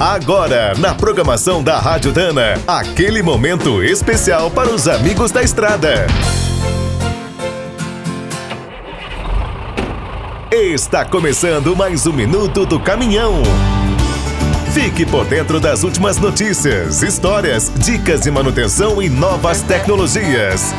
Agora, na programação da Rádio Dana, aquele momento especial para os amigos da estrada. Está começando mais um minuto do caminhão. Fique por dentro das últimas notícias, histórias, dicas de manutenção e novas tecnologias.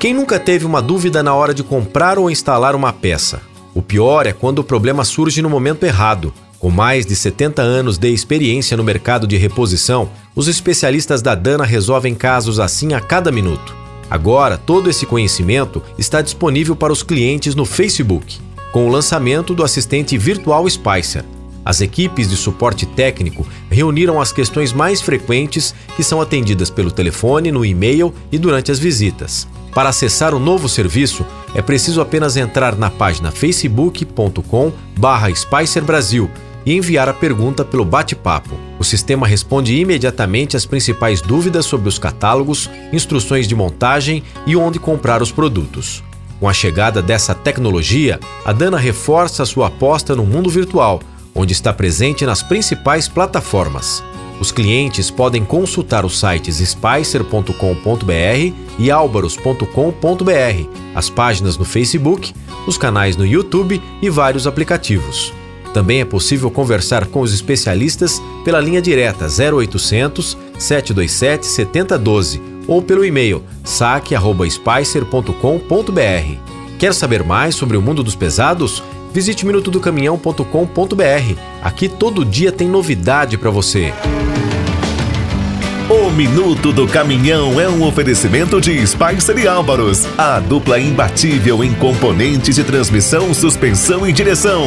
Quem nunca teve uma dúvida na hora de comprar ou instalar uma peça? O pior é quando o problema surge no momento errado. Com mais de 70 anos de experiência no mercado de reposição, os especialistas da Dana resolvem casos assim a cada minuto. Agora, todo esse conhecimento está disponível para os clientes no Facebook, com o lançamento do assistente virtual Spicer. As equipes de suporte técnico reuniram as questões mais frequentes que são atendidas pelo telefone, no e-mail e durante as visitas. Para acessar o novo serviço, é preciso apenas entrar na página facebook.com/spicer Brasil e enviar a pergunta pelo bate-papo. O sistema responde imediatamente às principais dúvidas sobre os catálogos, instruções de montagem e onde comprar os produtos. Com a chegada dessa tecnologia, a Dana reforça sua aposta no mundo virtual, onde está presente nas principais plataformas. Os clientes podem consultar os sites spicer.com.br e albaros.com.br, as páginas no Facebook, os canais no YouTube e vários aplicativos. Também é possível conversar com os especialistas pela linha direta 0800 727 7012 ou pelo e-mail saque@spicer.com.br. Quer saber mais sobre o mundo dos pesados? Visite minutodocaminhão.com.br. Aqui todo dia tem novidade para você. O Minuto do Caminhão é um oferecimento de Spicer e Álvaros, a dupla imbatível em componentes de transmissão, suspensão e direção.